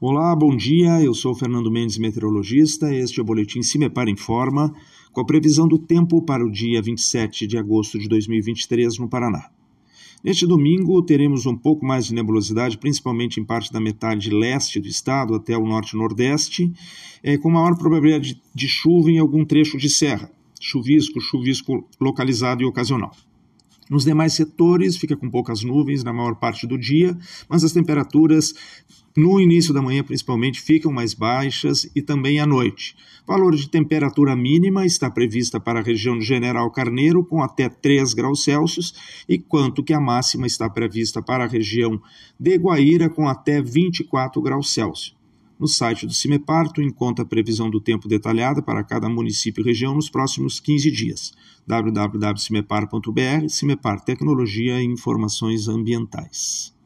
Olá, bom dia. Eu sou Fernando Mendes, meteorologista. Este é o boletim Cimepar Informa, com a previsão do tempo para o dia 27 de agosto de 2023 no Paraná. Neste domingo, teremos um pouco mais de nebulosidade, principalmente em parte da metade leste do estado até o norte-nordeste, é, com maior probabilidade de chuva em algum trecho de serra, chuvisco, chuvisco localizado e ocasional. Nos demais setores, fica com poucas nuvens na maior parte do dia, mas as temperaturas no início da manhã, principalmente, ficam mais baixas e também à noite. Valor de temperatura mínima está prevista para a região de General Carneiro, com até 3 graus Celsius, enquanto que a máxima está prevista para a região de Guaíra, com até 24 graus Celsius. No site do Cimepar, tu encontra a previsão do tempo detalhada para cada município e região nos próximos 15 dias. www.cimepar.br, Cimepar Tecnologia e Informações Ambientais.